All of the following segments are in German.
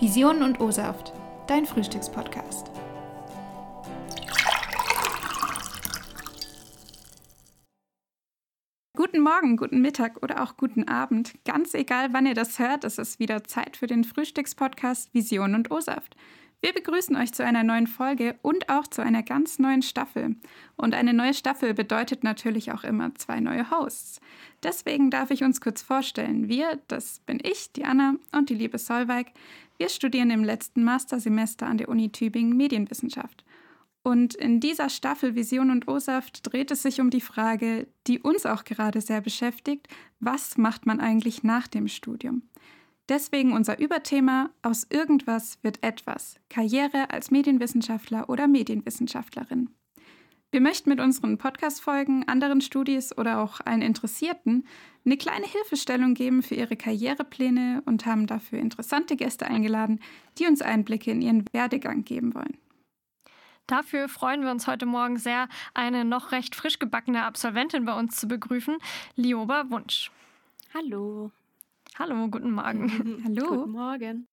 Visionen und O-Saft, dein Frühstückspodcast. Guten Morgen, guten Mittag oder auch guten Abend. Ganz egal, wann ihr das hört, es ist wieder Zeit für den Frühstückspodcast Visionen und O-Saft. Wir begrüßen euch zu einer neuen Folge und auch zu einer ganz neuen Staffel. Und eine neue Staffel bedeutet natürlich auch immer zwei neue Hosts. Deswegen darf ich uns kurz vorstellen. Wir, das bin ich, die Anna und die liebe Solveig, wir studieren im letzten Mastersemester an der Uni Tübingen Medienwissenschaft. Und in dieser Staffel Vision und O-Saft dreht es sich um die Frage, die uns auch gerade sehr beschäftigt, was macht man eigentlich nach dem Studium? Deswegen unser Überthema, aus irgendwas wird etwas, Karriere als Medienwissenschaftler oder Medienwissenschaftlerin. Wir möchten mit unseren Podcast-Folgen anderen Studis oder auch allen Interessierten eine kleine Hilfestellung geben für ihre Karrierepläne und haben dafür interessante Gäste eingeladen, die uns Einblicke in ihren Werdegang geben wollen. Dafür freuen wir uns heute Morgen sehr, eine noch recht frisch gebackene Absolventin bei uns zu begrüßen, Lioba Wunsch. Hallo. Hallo, guten Morgen. Hallo. Guten Morgen.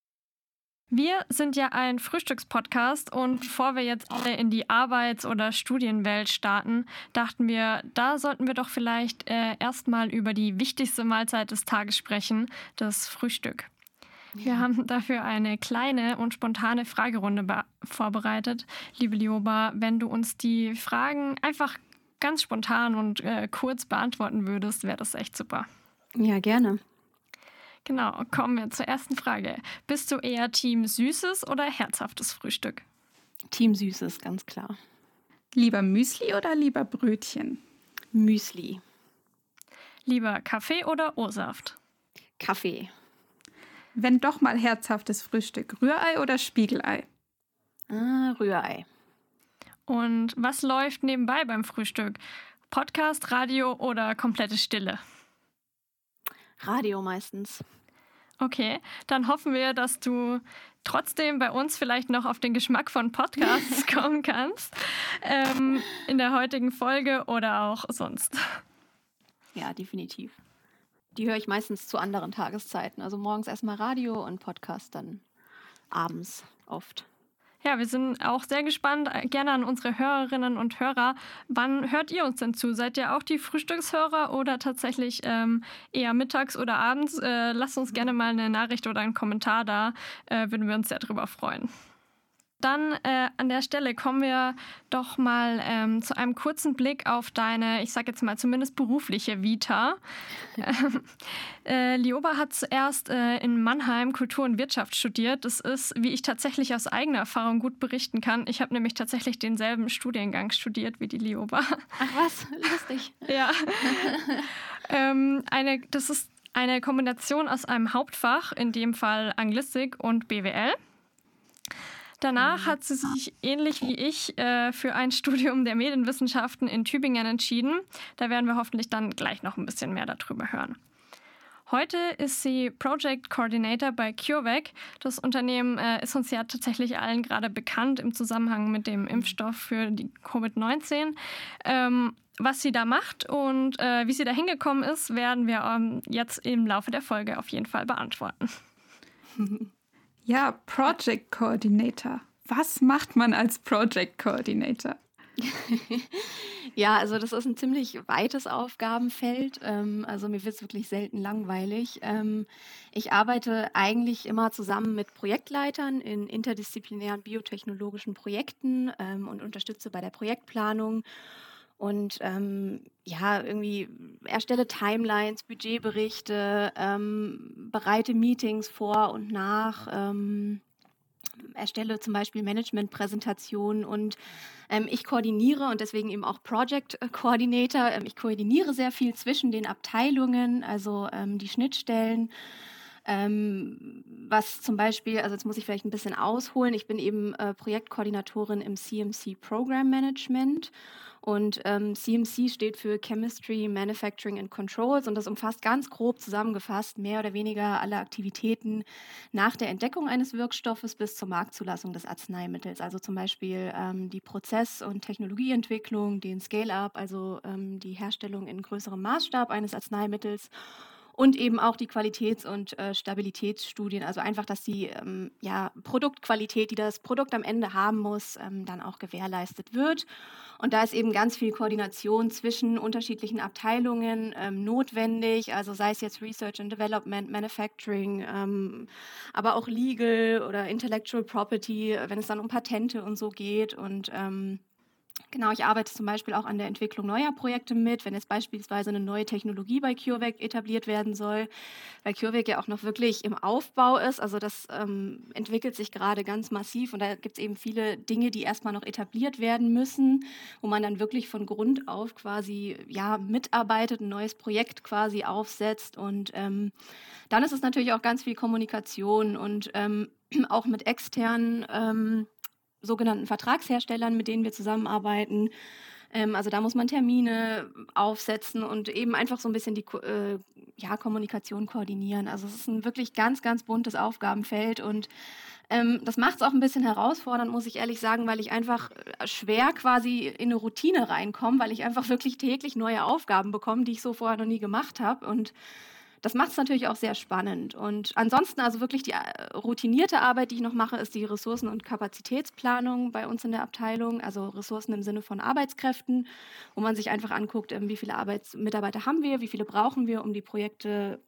Wir sind ja ein Frühstückspodcast und bevor wir jetzt alle in die Arbeits- oder Studienwelt starten, dachten wir, da sollten wir doch vielleicht äh, erstmal über die wichtigste Mahlzeit des Tages sprechen, das Frühstück. Wir ja. haben dafür eine kleine und spontane Fragerunde vorbereitet. Liebe Lioba, wenn du uns die Fragen einfach ganz spontan und äh, kurz beantworten würdest, wäre das echt super. Ja, gerne. Genau, kommen wir zur ersten Frage. Bist du eher Team süßes oder herzhaftes Frühstück? Team süßes, ganz klar. Lieber Müsli oder lieber Brötchen? Müsli. Lieber Kaffee oder O-Saft? Kaffee. Wenn doch mal herzhaftes Frühstück, Rührei oder Spiegelei? Ah, Rührei. Und was läuft nebenbei beim Frühstück? Podcast, Radio oder komplette Stille? Radio meistens. Okay, dann hoffen wir, dass du trotzdem bei uns vielleicht noch auf den Geschmack von Podcasts kommen kannst. Ähm, in der heutigen Folge oder auch sonst. Ja, definitiv. Die höre ich meistens zu anderen Tageszeiten. Also morgens erstmal Radio und Podcast dann abends oft. Ja, wir sind auch sehr gespannt, äh, gerne an unsere Hörerinnen und Hörer. Wann hört ihr uns denn zu? Seid ihr auch die Frühstückshörer oder tatsächlich ähm, eher mittags oder abends? Äh, lasst uns gerne mal eine Nachricht oder einen Kommentar da. Äh, würden wir uns sehr darüber freuen. Dann äh, an der Stelle kommen wir doch mal ähm, zu einem kurzen Blick auf deine, ich sage jetzt mal zumindest berufliche Vita. äh, Lioba hat zuerst äh, in Mannheim Kultur und Wirtschaft studiert. Das ist, wie ich tatsächlich aus eigener Erfahrung gut berichten kann. Ich habe nämlich tatsächlich denselben Studiengang studiert wie die Lioba. Ach was, lustig. ja. ähm, eine, das ist eine Kombination aus einem Hauptfach, in dem Fall Anglistik und BWL. Danach mhm. hat sie sich ähnlich wie ich äh, für ein Studium der Medienwissenschaften in Tübingen entschieden. Da werden wir hoffentlich dann gleich noch ein bisschen mehr darüber hören. Heute ist sie Project Coordinator bei CureVac. Das Unternehmen äh, ist uns ja tatsächlich allen gerade bekannt im Zusammenhang mit dem Impfstoff für die Covid-19. Ähm, was sie da macht und äh, wie sie da hingekommen ist, werden wir ähm, jetzt im Laufe der Folge auf jeden Fall beantworten. Ja, Project Coordinator. Was macht man als Project Coordinator? ja, also das ist ein ziemlich weites Aufgabenfeld. Ähm, also mir wird es wirklich selten langweilig. Ähm, ich arbeite eigentlich immer zusammen mit Projektleitern in interdisziplinären biotechnologischen Projekten ähm, und unterstütze bei der Projektplanung und ähm, ja, irgendwie erstelle Timelines, Budgetberichte, ähm, bereite Meetings vor und nach, ähm, erstelle zum Beispiel Managementpräsentationen und ähm, ich koordiniere und deswegen eben auch Project Coordinator. Ähm, ich koordiniere sehr viel zwischen den Abteilungen, also ähm, die Schnittstellen. Ähm, was zum Beispiel, also jetzt muss ich vielleicht ein bisschen ausholen, ich bin eben äh, Projektkoordinatorin im CMC Program Management. Und ähm, CMC steht für Chemistry, Manufacturing and Controls. Und das umfasst ganz grob zusammengefasst mehr oder weniger alle Aktivitäten nach der Entdeckung eines Wirkstoffes bis zur Marktzulassung des Arzneimittels. Also zum Beispiel ähm, die Prozess- und Technologieentwicklung, den Scale-up, also ähm, die Herstellung in größerem Maßstab eines Arzneimittels und eben auch die Qualitäts- und äh, Stabilitätsstudien. Also einfach, dass die ähm, ja, Produktqualität, die das Produkt am Ende haben muss, ähm, dann auch gewährleistet wird. Und da ist eben ganz viel Koordination zwischen unterschiedlichen Abteilungen ähm, notwendig, also sei es jetzt Research and Development, Manufacturing, ähm, aber auch Legal oder Intellectual Property, wenn es dann um Patente und so geht. Und ähm, Genau, ich arbeite zum Beispiel auch an der Entwicklung neuer Projekte mit, wenn jetzt beispielsweise eine neue Technologie bei CureVac etabliert werden soll, weil CureVac ja auch noch wirklich im Aufbau ist. Also das ähm, entwickelt sich gerade ganz massiv und da gibt es eben viele Dinge, die erstmal noch etabliert werden müssen, wo man dann wirklich von Grund auf quasi ja mitarbeitet, ein neues Projekt quasi aufsetzt und ähm, dann ist es natürlich auch ganz viel Kommunikation und ähm, auch mit externen ähm, sogenannten Vertragsherstellern, mit denen wir zusammenarbeiten. Ähm, also da muss man Termine aufsetzen und eben einfach so ein bisschen die äh, ja, Kommunikation koordinieren. Also es ist ein wirklich ganz, ganz buntes Aufgabenfeld und ähm, das macht es auch ein bisschen herausfordernd, muss ich ehrlich sagen, weil ich einfach äh, schwer quasi in eine Routine reinkomme, weil ich einfach wirklich täglich neue Aufgaben bekomme, die ich so vorher noch nie gemacht habe und das macht es natürlich auch sehr spannend. Und ansonsten, also wirklich die äh, routinierte Arbeit, die ich noch mache, ist die Ressourcen- und Kapazitätsplanung bei uns in der Abteilung. Also Ressourcen im Sinne von Arbeitskräften, wo man sich einfach anguckt, ähm, wie viele Arbeitsmitarbeiter haben wir, wie viele brauchen wir, um die Projekte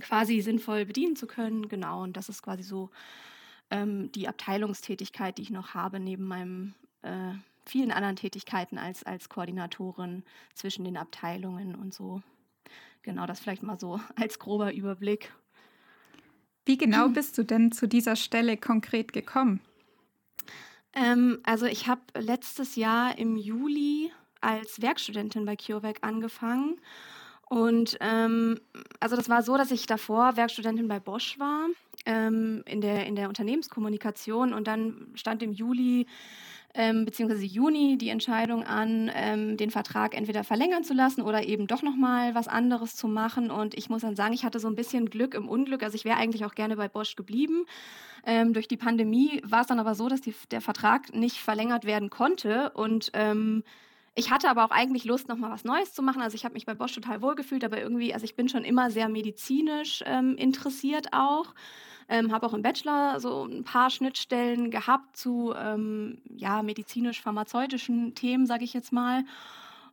quasi sinnvoll bedienen zu können. Genau, und das ist quasi so ähm, die Abteilungstätigkeit, die ich noch habe, neben meinem äh, vielen anderen Tätigkeiten als, als Koordinatorin zwischen den Abteilungen und so. Genau, das vielleicht mal so als grober Überblick. Wie genau bist du denn zu dieser Stelle konkret gekommen? Ähm, also ich habe letztes Jahr im Juli als Werkstudentin bei CureVac angefangen. Und ähm, also das war so, dass ich davor Werkstudentin bei Bosch war, ähm, in, der, in der Unternehmenskommunikation. Und dann stand im Juli ähm, beziehungsweise Juni die Entscheidung an, ähm, den Vertrag entweder verlängern zu lassen oder eben doch nochmal was anderes zu machen. Und ich muss dann sagen, ich hatte so ein bisschen Glück im Unglück. Also ich wäre eigentlich auch gerne bei Bosch geblieben. Ähm, durch die Pandemie war es dann aber so, dass die, der Vertrag nicht verlängert werden konnte. Und ähm, ich hatte aber auch eigentlich Lust, nochmal was Neues zu machen. Also ich habe mich bei Bosch total wohlgefühlt, aber irgendwie, also ich bin schon immer sehr medizinisch ähm, interessiert auch. Ähm, habe auch im Bachelor so ein paar Schnittstellen gehabt zu ähm, ja, medizinisch-pharmazeutischen Themen, sage ich jetzt mal.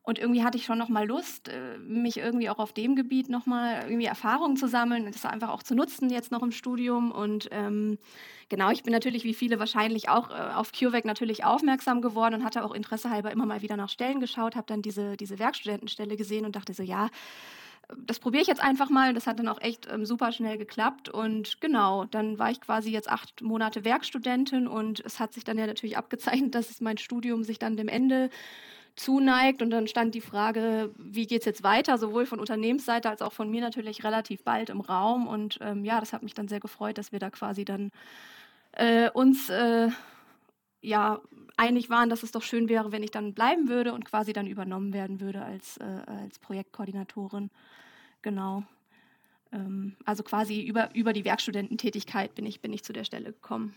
Und irgendwie hatte ich schon noch mal Lust, äh, mich irgendwie auch auf dem Gebiet noch mal irgendwie Erfahrungen zu sammeln und das einfach auch zu nutzen jetzt noch im Studium. Und ähm, genau, ich bin natürlich wie viele wahrscheinlich auch äh, auf CureVac natürlich aufmerksam geworden und hatte auch Interesse halber immer mal wieder nach Stellen geschaut, habe dann diese, diese Werkstudentenstelle gesehen und dachte so, ja, das probiere ich jetzt einfach mal. Das hat dann auch echt ähm, super schnell geklappt. Und genau, dann war ich quasi jetzt acht Monate Werkstudentin und es hat sich dann ja natürlich abgezeichnet, dass mein Studium sich dann dem Ende zuneigt. Und dann stand die Frage, wie geht es jetzt weiter, sowohl von Unternehmensseite als auch von mir natürlich relativ bald im Raum. Und ähm, ja, das hat mich dann sehr gefreut, dass wir da quasi dann äh, uns äh, ja einig waren, dass es doch schön wäre, wenn ich dann bleiben würde und quasi dann übernommen werden würde als, äh, als Projektkoordinatorin. Genau. Ähm, also quasi über, über die Werkstudententätigkeit bin ich, bin ich zu der Stelle gekommen.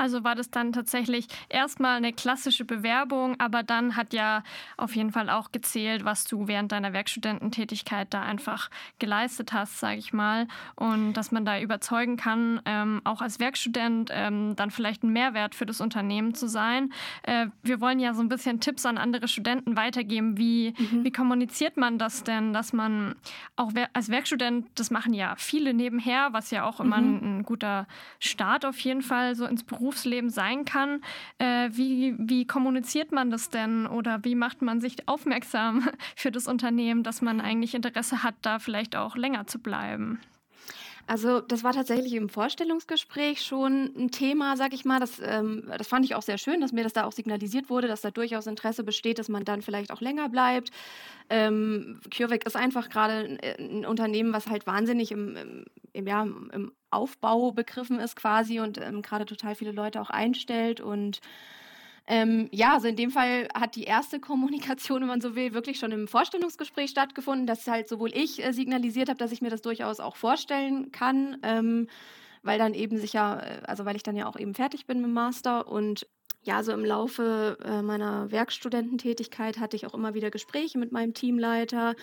Also war das dann tatsächlich erstmal eine klassische Bewerbung, aber dann hat ja auf jeden Fall auch gezählt, was du während deiner Werkstudententätigkeit da einfach geleistet hast, sage ich mal. Und dass man da überzeugen kann, ähm, auch als Werkstudent ähm, dann vielleicht ein Mehrwert für das Unternehmen zu sein. Äh, wir wollen ja so ein bisschen Tipps an andere Studenten weitergeben. Wie, mhm. wie kommuniziert man das denn, dass man auch als Werkstudent, das machen ja viele nebenher, was ja auch immer mhm. ein, ein guter Start auf jeden Fall so ins Beruf Berufsleben sein kann. Äh, wie, wie kommuniziert man das denn oder wie macht man sich aufmerksam für das Unternehmen, dass man eigentlich Interesse hat, da vielleicht auch länger zu bleiben? Also das war tatsächlich im Vorstellungsgespräch schon ein Thema, sag ich mal. Das, ähm, das fand ich auch sehr schön, dass mir das da auch signalisiert wurde, dass da durchaus Interesse besteht, dass man dann vielleicht auch länger bleibt. Ähm, CureVac ist einfach gerade ein, ein, Unternehmen, was halt wahnsinnig im, im, im, ja, im Aufbau begriffen ist quasi und ähm, gerade total viele Leute auch einstellt und ähm, ja, also in dem Fall hat die erste Kommunikation, wenn man so will, wirklich schon im Vorstellungsgespräch stattgefunden, dass halt sowohl ich äh, signalisiert habe, dass ich mir das durchaus auch vorstellen kann, ähm, weil dann eben sicher, äh, also weil ich dann ja auch eben fertig bin mit dem Master und ja, so im Laufe äh, meiner Werkstudententätigkeit hatte ich auch immer wieder Gespräche mit meinem Teamleiter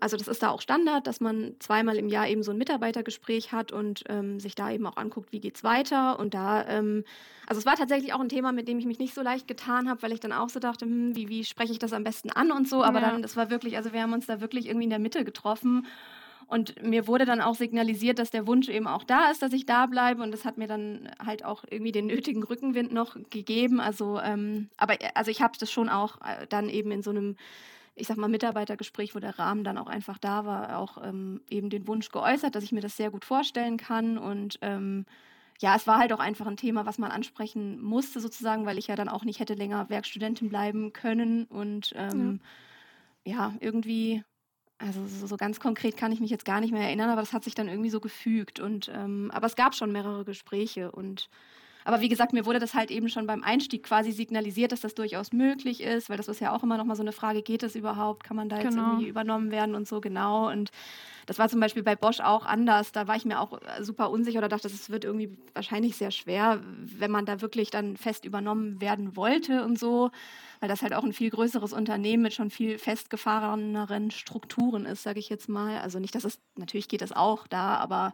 also das ist da auch Standard, dass man zweimal im Jahr eben so ein Mitarbeitergespräch hat und ähm, sich da eben auch anguckt, wie geht's weiter. Und da, ähm, also es war tatsächlich auch ein Thema, mit dem ich mich nicht so leicht getan habe, weil ich dann auch so dachte, hm, wie, wie spreche ich das am besten an und so. Aber ja. dann, das war wirklich, also wir haben uns da wirklich irgendwie in der Mitte getroffen. Und mir wurde dann auch signalisiert, dass der Wunsch eben auch da ist, dass ich da bleibe. Und das hat mir dann halt auch irgendwie den nötigen Rückenwind noch gegeben. Also, ähm, aber also ich habe das schon auch äh, dann eben in so einem ich sag mal, Mitarbeitergespräch, wo der Rahmen dann auch einfach da war, auch ähm, eben den Wunsch geäußert, dass ich mir das sehr gut vorstellen kann. Und ähm, ja, es war halt auch einfach ein Thema, was man ansprechen musste, sozusagen, weil ich ja dann auch nicht hätte länger Werkstudentin bleiben können. Und ähm, ja. ja. irgendwie, also so, so, ganz konkret kann ich mich jetzt gar nicht mehr erinnern, aber das hat sich dann irgendwie so gefügt. Und ähm, aber es gab schon mehrere Gespräche und aber wie gesagt, mir wurde das halt eben schon beim Einstieg quasi signalisiert, dass das durchaus möglich ist, weil das ist ja auch immer noch mal so eine Frage, geht das überhaupt? Kann man da jetzt genau. irgendwie übernommen werden und so genau? Und das war zum Beispiel bei Bosch auch anders. Da war ich mir auch äh, super unsicher oder dachte, es wird irgendwie wahrscheinlich sehr schwer, wenn man da wirklich dann fest übernommen werden wollte und so, weil das halt auch ein viel größeres Unternehmen mit schon viel festgefahreneren Strukturen ist, sage ich jetzt mal. Also nicht, dass es, natürlich geht das auch da, aber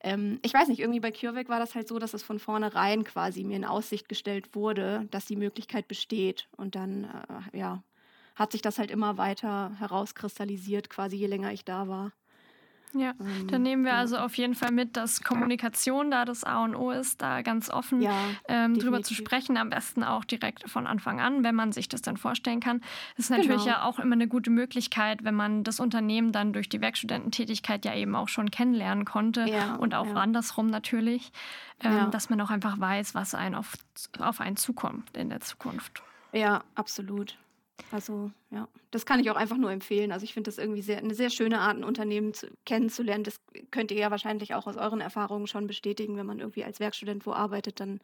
ähm, ich weiß nicht, irgendwie bei CureVac war das halt so, dass es von vornherein quasi mir in Aussicht gestellt wurde, dass die Möglichkeit besteht. Und dann, äh, ja, hat sich das halt immer weiter herauskristallisiert, quasi je länger ich da war. Ja, ähm, dann nehmen wir ja. also auf jeden Fall mit, dass Kommunikation da das A und O ist, da ganz offen ja, ähm, drüber zu sprechen, am besten auch direkt von Anfang an, wenn man sich das dann vorstellen kann. Das ist natürlich genau. ja auch immer eine gute Möglichkeit, wenn man das Unternehmen dann durch die Werkstudententätigkeit ja eben auch schon kennenlernen konnte ja, und auch andersrum natürlich, ähm, dass man auch einfach weiß, was einen auf, auf einen zukommt in der Zukunft. Ja, absolut. Also ja, das kann ich auch einfach nur empfehlen. Also ich finde das irgendwie sehr, eine sehr schöne Art, ein Unternehmen zu, kennenzulernen. Das könnt ihr ja wahrscheinlich auch aus euren Erfahrungen schon bestätigen, wenn man irgendwie als Werkstudent wo arbeitet, dann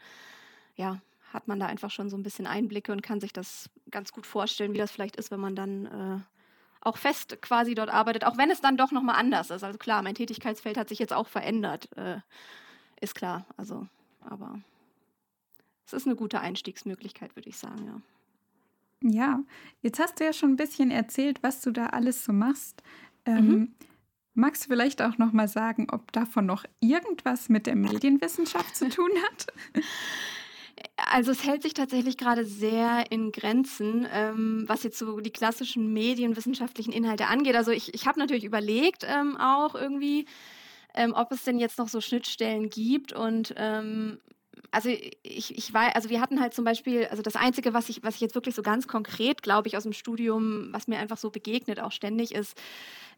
ja, hat man da einfach schon so ein bisschen Einblicke und kann sich das ganz gut vorstellen, wie das vielleicht ist, wenn man dann äh, auch fest quasi dort arbeitet, auch wenn es dann doch nochmal anders ist. Also klar, mein Tätigkeitsfeld hat sich jetzt auch verändert, äh, ist klar. Also, aber es ist eine gute Einstiegsmöglichkeit, würde ich sagen, ja. Ja, jetzt hast du ja schon ein bisschen erzählt, was du da alles so machst. Ähm, mhm. Magst du vielleicht auch noch mal sagen, ob davon noch irgendwas mit der Medienwissenschaft zu tun hat? Also es hält sich tatsächlich gerade sehr in Grenzen, ähm, was jetzt so die klassischen medienwissenschaftlichen Inhalte angeht. Also ich, ich habe natürlich überlegt ähm, auch irgendwie, ähm, ob es denn jetzt noch so Schnittstellen gibt und ähm, also ich, ich war, also wir hatten halt zum Beispiel, also das Einzige, was ich, was ich jetzt wirklich so ganz konkret, glaube ich, aus dem Studium, was mir einfach so begegnet, auch ständig, ist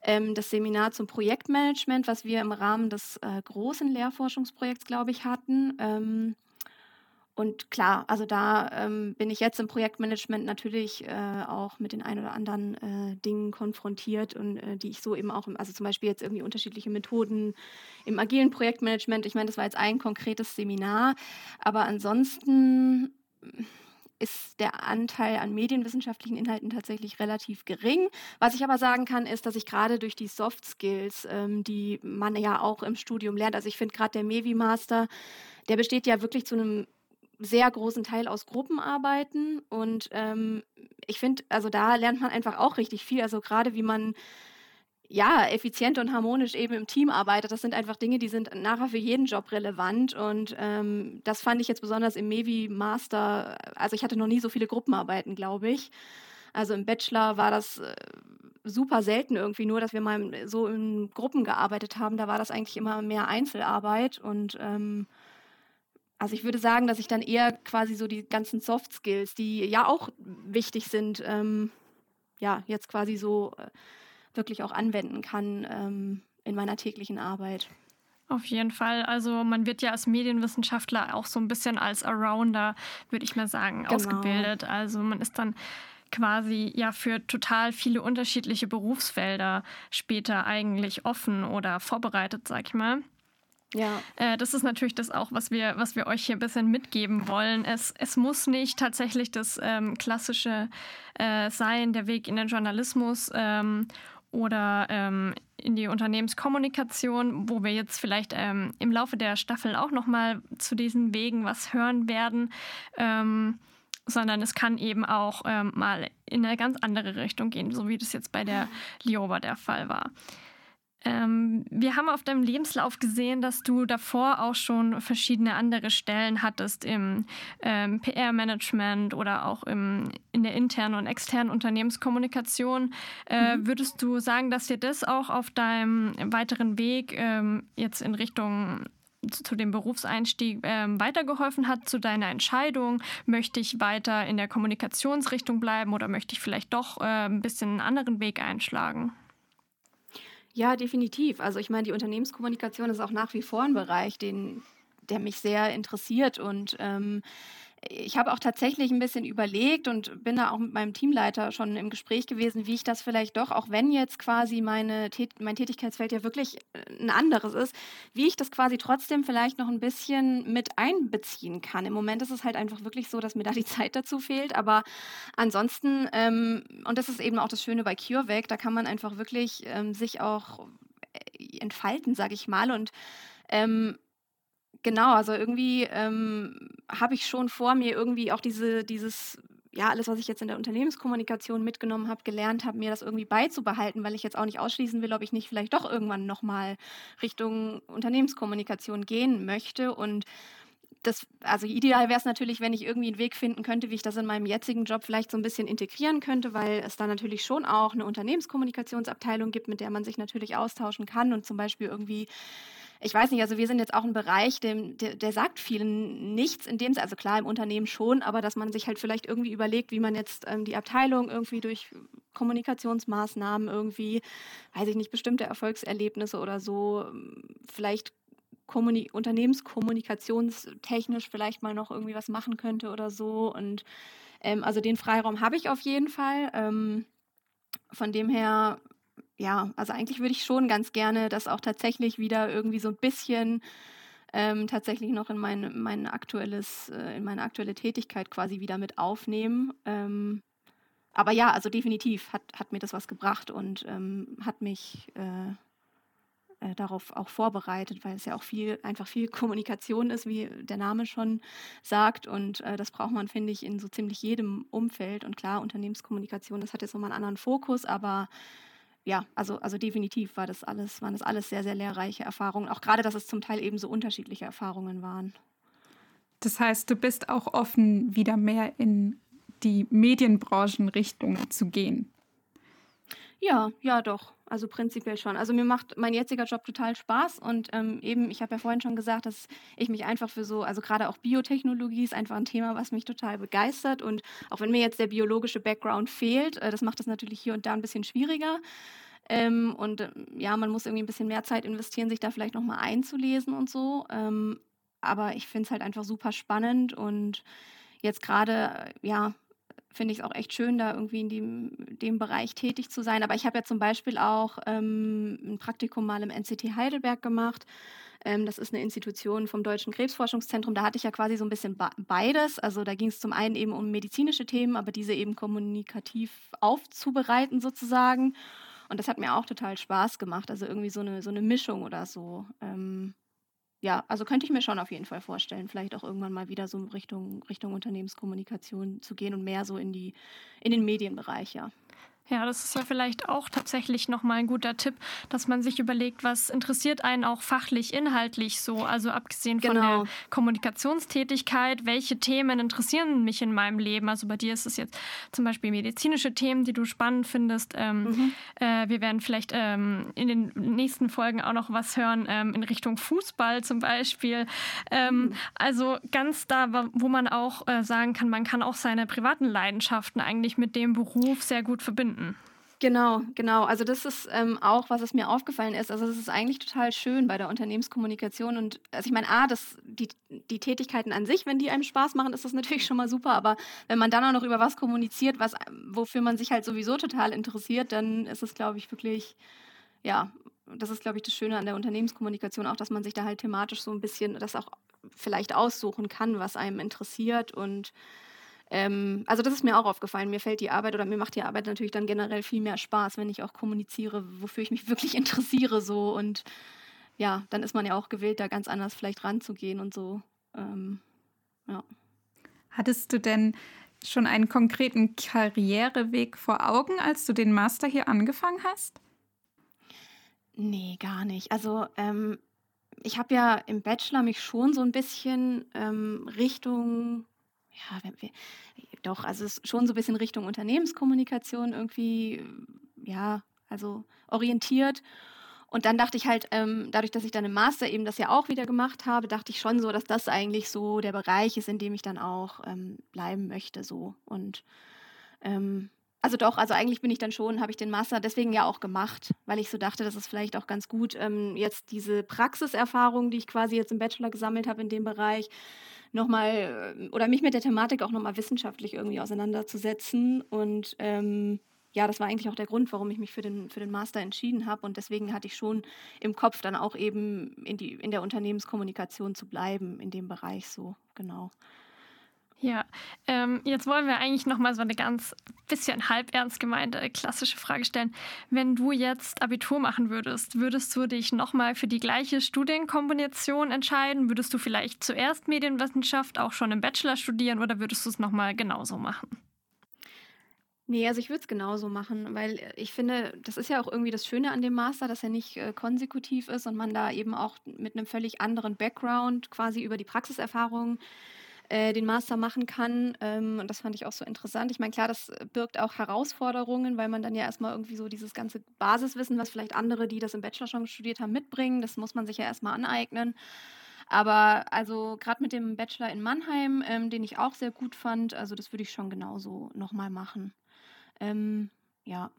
ähm, das Seminar zum Projektmanagement, was wir im Rahmen des äh, großen Lehrforschungsprojekts, glaube ich, hatten. Ähm, und klar, also da ähm, bin ich jetzt im Projektmanagement natürlich äh, auch mit den ein oder anderen äh, Dingen konfrontiert und äh, die ich so eben auch, im, also zum Beispiel jetzt irgendwie unterschiedliche Methoden im agilen Projektmanagement. Ich meine, das war jetzt ein konkretes Seminar, aber ansonsten ist der Anteil an medienwissenschaftlichen Inhalten tatsächlich relativ gering. Was ich aber sagen kann, ist, dass ich gerade durch die Soft Skills, ähm, die man ja auch im Studium lernt, also ich finde gerade der Mevi Master, der besteht ja wirklich zu einem sehr großen Teil aus Gruppenarbeiten und ähm, ich finde, also da lernt man einfach auch richtig viel. Also gerade wie man ja effizient und harmonisch eben im Team arbeitet. Das sind einfach Dinge, die sind nachher für jeden Job relevant und ähm, das fand ich jetzt besonders im Mevi Master. Also ich hatte noch nie so viele Gruppenarbeiten, glaube ich. Also im Bachelor war das äh, super selten irgendwie nur, dass wir mal so in Gruppen gearbeitet haben. Da war das eigentlich immer mehr Einzelarbeit und ähm, also ich würde sagen, dass ich dann eher quasi so die ganzen Soft Skills, die ja auch wichtig sind, ähm, ja, jetzt quasi so äh, wirklich auch anwenden kann ähm, in meiner täglichen Arbeit. Auf jeden Fall. Also man wird ja als Medienwissenschaftler auch so ein bisschen als Arounder, würde ich mal sagen, genau. ausgebildet. Also man ist dann quasi ja für total viele unterschiedliche Berufsfelder später eigentlich offen oder vorbereitet, sag ich mal. Ja. Äh, das ist natürlich das auch, was wir, was wir euch hier ein bisschen mitgeben wollen. Es, es muss nicht tatsächlich das ähm, klassische äh, sein, der Weg in den Journalismus ähm, oder ähm, in die Unternehmenskommunikation, wo wir jetzt vielleicht ähm, im Laufe der Staffel auch nochmal zu diesen Wegen was hören werden. Ähm, sondern es kann eben auch ähm, mal in eine ganz andere Richtung gehen, so wie das jetzt bei der Lioba der Fall war. Ähm, wir haben auf deinem Lebenslauf gesehen, dass du davor auch schon verschiedene andere Stellen hattest im ähm, PR-Management oder auch im, in der internen und externen Unternehmenskommunikation. Äh, mhm. Würdest du sagen, dass dir das auch auf deinem weiteren Weg ähm, jetzt in Richtung zu dem Berufseinstieg ähm, weitergeholfen hat zu deiner Entscheidung? Möchte ich weiter in der Kommunikationsrichtung bleiben oder möchte ich vielleicht doch äh, ein bisschen einen anderen Weg einschlagen? Ja, definitiv. Also ich meine, die Unternehmenskommunikation ist auch nach wie vor ein Bereich, den, der mich sehr interessiert und ähm, ich habe auch tatsächlich ein bisschen überlegt und bin da auch mit meinem Teamleiter schon im Gespräch gewesen, wie ich das vielleicht doch, auch wenn jetzt quasi meine, mein Tätigkeitsfeld ja wirklich äh, ein anderes ist, wie ich das quasi trotzdem vielleicht noch ein bisschen mit einbeziehen kann. Im Moment ist es halt einfach wirklich so, dass mir da die Zeit dazu fehlt. Aber ansonsten, ähm, und das ist eben auch das Schöne bei CureVac, da kann man einfach wirklich ähm, sich auch äh, entfalten, sage ich mal. Und ähm, Genau, also irgendwie ähm, habe ich schon vor mir irgendwie auch diese, dieses, ja, alles, was ich jetzt in der Unternehmenskommunikation mitgenommen habe, gelernt habe, mir das irgendwie beizubehalten, weil ich jetzt auch nicht ausschließen will, ob ich nicht vielleicht doch irgendwann nochmal Richtung Unternehmenskommunikation gehen möchte. Und das, also ideal wäre es natürlich, wenn ich irgendwie einen Weg finden könnte, wie ich das in meinem jetzigen Job vielleicht so ein bisschen integrieren könnte, weil es da natürlich schon auch eine Unternehmenskommunikationsabteilung gibt, mit der man sich natürlich austauschen kann und zum Beispiel irgendwie ich weiß nicht, also wir sind jetzt auch ein Bereich, dem, der, der sagt vielen nichts, in dem also klar im Unternehmen schon, aber dass man sich halt vielleicht irgendwie überlegt, wie man jetzt ähm, die Abteilung irgendwie durch Kommunikationsmaßnahmen irgendwie, weiß ich nicht, bestimmte Erfolgserlebnisse oder so, ähm, vielleicht Kommuni unternehmenskommunikationstechnisch vielleicht mal noch irgendwie was machen könnte oder so. Und ähm, also den Freiraum habe ich auf jeden Fall. Ähm, von dem her ja, also eigentlich würde ich schon ganz gerne das auch tatsächlich wieder irgendwie so ein bisschen ähm, tatsächlich noch in mein, mein aktuelles, äh, in meine aktuelle Tätigkeit quasi wieder mit aufnehmen. Ähm, aber ja, also definitiv hat, hat mir das was gebracht und ähm, hat mich äh, äh, darauf auch vorbereitet, weil es ja auch viel, einfach viel Kommunikation ist, wie der Name schon sagt. Und äh, das braucht man, finde ich, in so ziemlich jedem Umfeld. Und klar, Unternehmenskommunikation, das hat jetzt nochmal einen anderen Fokus, aber ja, also, also definitiv war das alles, waren das alles sehr, sehr lehrreiche Erfahrungen. Auch gerade, dass es zum Teil eben so unterschiedliche Erfahrungen waren. Das heißt, du bist auch offen, wieder mehr in die Medienbranchenrichtung zu gehen. Ja, ja, doch. Also prinzipiell schon. Also mir macht mein jetziger Job total Spaß und ähm, eben, ich habe ja vorhin schon gesagt, dass ich mich einfach für so, also gerade auch Biotechnologie ist einfach ein Thema, was mich total begeistert und auch wenn mir jetzt der biologische Background fehlt, äh, das macht es natürlich hier und da ein bisschen schwieriger. Ähm, und äh, ja, man muss irgendwie ein bisschen mehr Zeit investieren, sich da vielleicht nochmal einzulesen und so. Ähm, aber ich finde es halt einfach super spannend und jetzt gerade, äh, ja, finde ich es auch echt schön, da irgendwie in dem, dem Bereich tätig zu sein. Aber ich habe ja zum Beispiel auch ähm, ein Praktikum mal im NCT Heidelberg gemacht. Ähm, das ist eine Institution vom Deutschen Krebsforschungszentrum. Da hatte ich ja quasi so ein bisschen beides. Also da ging es zum einen eben um medizinische Themen, aber diese eben kommunikativ aufzubereiten sozusagen. Und das hat mir auch total Spaß gemacht. Also irgendwie so eine, so eine Mischung oder so. Ähm, ja, also könnte ich mir schon auf jeden Fall vorstellen, vielleicht auch irgendwann mal wieder so Richtung, Richtung Unternehmenskommunikation zu gehen und mehr so in die, in den Medienbereich, ja. Ja, das ist ja vielleicht auch tatsächlich nochmal ein guter Tipp, dass man sich überlegt, was interessiert einen auch fachlich, inhaltlich so. Also abgesehen von genau. der Kommunikationstätigkeit, welche Themen interessieren mich in meinem Leben? Also bei dir ist es jetzt zum Beispiel medizinische Themen, die du spannend findest. Ähm, mhm. äh, wir werden vielleicht ähm, in den nächsten Folgen auch noch was hören ähm, in Richtung Fußball zum Beispiel. Ähm, mhm. Also ganz da, wo man auch äh, sagen kann, man kann auch seine privaten Leidenschaften eigentlich mit dem Beruf sehr gut verbinden finden. Genau, genau. Also das ist ähm, auch, was es mir aufgefallen ist. Also es ist eigentlich total schön bei der Unternehmenskommunikation. Und also ich meine, A, das, die, die Tätigkeiten an sich, wenn die einem Spaß machen, ist das natürlich schon mal super. Aber wenn man dann auch noch über was kommuniziert, was, wofür man sich halt sowieso total interessiert, dann ist es, glaube ich, wirklich, ja, das ist, glaube ich, das Schöne an der Unternehmenskommunikation auch, dass man sich da halt thematisch so ein bisschen das auch vielleicht aussuchen kann, was einem interessiert und ähm, also das ist mir auch aufgefallen. Mir fällt die Arbeit oder mir macht die Arbeit natürlich dann generell viel mehr Spaß, wenn ich auch kommuniziere, wofür ich mich wirklich interessiere so und ja, dann ist man ja auch gewillt, da ganz anders vielleicht ranzugehen und so. Ähm, ja. Hattest du denn schon einen konkreten Karriereweg vor Augen, als du den Master hier angefangen hast? Nee, gar nicht. Also ähm, ich habe ja im Bachelor mich schon so ein bisschen ähm, Richtung, ja, wenn wir, doch, also es ist schon so ein bisschen Richtung Unternehmenskommunikation irgendwie, ja, also orientiert. Und dann dachte ich halt, ähm, dadurch, dass ich dann im Master eben das ja auch wieder gemacht habe, dachte ich schon so, dass das eigentlich so der Bereich ist, in dem ich dann auch ähm, bleiben möchte, so. Und ähm, also doch, also eigentlich bin ich dann schon, habe ich den Master deswegen ja auch gemacht, weil ich so dachte, das ist vielleicht auch ganz gut, ähm, jetzt diese Praxiserfahrung, die ich quasi jetzt im Bachelor gesammelt habe in dem Bereich, nochmal äh, oder mich mit der Thematik auch nochmal wissenschaftlich irgendwie auseinanderzusetzen. Und ähm, ja, das war eigentlich auch der Grund, warum ich mich für den, für den Master entschieden habe. Und deswegen hatte ich schon im Kopf dann auch eben in, die, in der Unternehmenskommunikation zu bleiben, in dem Bereich so, genau. Ja, ähm, jetzt wollen wir eigentlich noch mal so eine ganz bisschen halb ernst gemeinte klassische Frage stellen. Wenn du jetzt Abitur machen würdest, würdest du dich noch mal für die gleiche Studienkombination entscheiden? Würdest du vielleicht zuerst Medienwissenschaft auch schon im Bachelor studieren oder würdest du es noch mal genauso machen? Nee, also ich würde es genauso machen, weil ich finde, das ist ja auch irgendwie das Schöne an dem Master, dass er nicht äh, konsekutiv ist und man da eben auch mit einem völlig anderen Background quasi über die Praxiserfahrung äh, den Master machen kann. Ähm, und das fand ich auch so interessant. Ich meine, klar, das birgt auch Herausforderungen, weil man dann ja erstmal irgendwie so dieses ganze Basiswissen, was vielleicht andere, die das im Bachelor schon studiert haben, mitbringen, das muss man sich ja erstmal aneignen. Aber also gerade mit dem Bachelor in Mannheim, ähm, den ich auch sehr gut fand, also das würde ich schon genauso nochmal machen. Ähm, ja.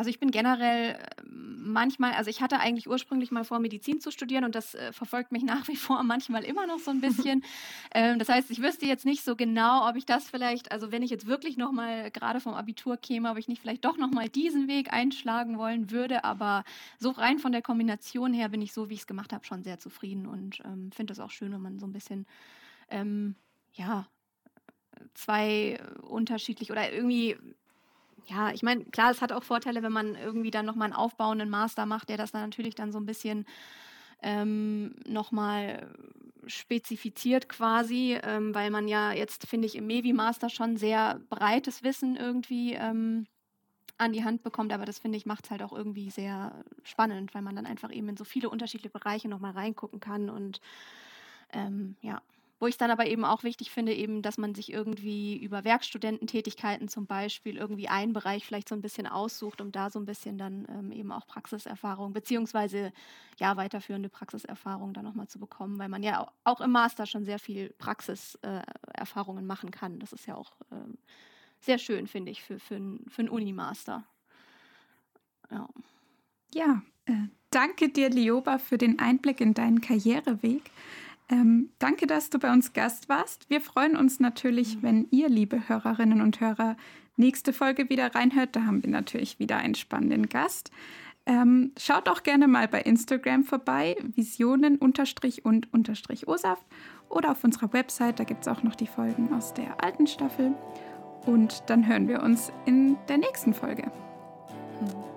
Also ich bin generell ähm, manchmal, also ich hatte eigentlich ursprünglich mal vor, Medizin zu studieren und das äh, verfolgt mich nach wie vor manchmal immer noch so ein bisschen. ähm, das heißt, ich wüsste jetzt nicht so genau, ob ich das vielleicht, also wenn ich jetzt wirklich nochmal gerade vom Abitur käme, ob ich nicht vielleicht doch nochmal diesen Weg einschlagen wollen würde. Aber so rein von der Kombination her bin ich so, wie ich es gemacht habe, schon sehr zufrieden und ähm, finde es auch schön, wenn man so ein bisschen, ähm, ja, zwei unterschiedlich oder irgendwie ja, ich meine, klar, es hat auch Vorteile, wenn man irgendwie dann nochmal einen aufbauenden Master macht, der das dann natürlich dann so ein bisschen ähm, nochmal spezifiziert quasi, ähm, weil man ja jetzt, finde ich, im Mevi-Master schon sehr breites Wissen irgendwie ähm, an die Hand bekommt. Aber das, finde ich, macht es halt auch irgendwie sehr spannend, weil man dann einfach eben in so viele unterschiedliche Bereiche nochmal reingucken kann und ähm, ja. Wo ich dann aber eben auch wichtig finde, eben, dass man sich irgendwie über Werkstudententätigkeiten zum Beispiel irgendwie einen Bereich vielleicht so ein bisschen aussucht, um da so ein bisschen dann ähm, eben auch Praxiserfahrung beziehungsweise ja weiterführende Praxiserfahrung dann nochmal zu bekommen, weil man ja auch im Master schon sehr viel Praxiserfahrungen äh, machen kann. Das ist ja auch äh, sehr schön, finde ich, für, für, für einen Unimaster. Ja. Ja, äh, danke dir, Lioba, für den Einblick in deinen Karriereweg. Ähm, danke, dass du bei uns Gast warst. Wir freuen uns natürlich, wenn ihr, liebe Hörerinnen und Hörer, nächste Folge wieder reinhört. Da haben wir natürlich wieder einen spannenden Gast. Ähm, schaut auch gerne mal bei Instagram vorbei, Visionen und unterstrich OSAF oder auf unserer Website, da gibt es auch noch die Folgen aus der alten Staffel. Und dann hören wir uns in der nächsten Folge. Mhm.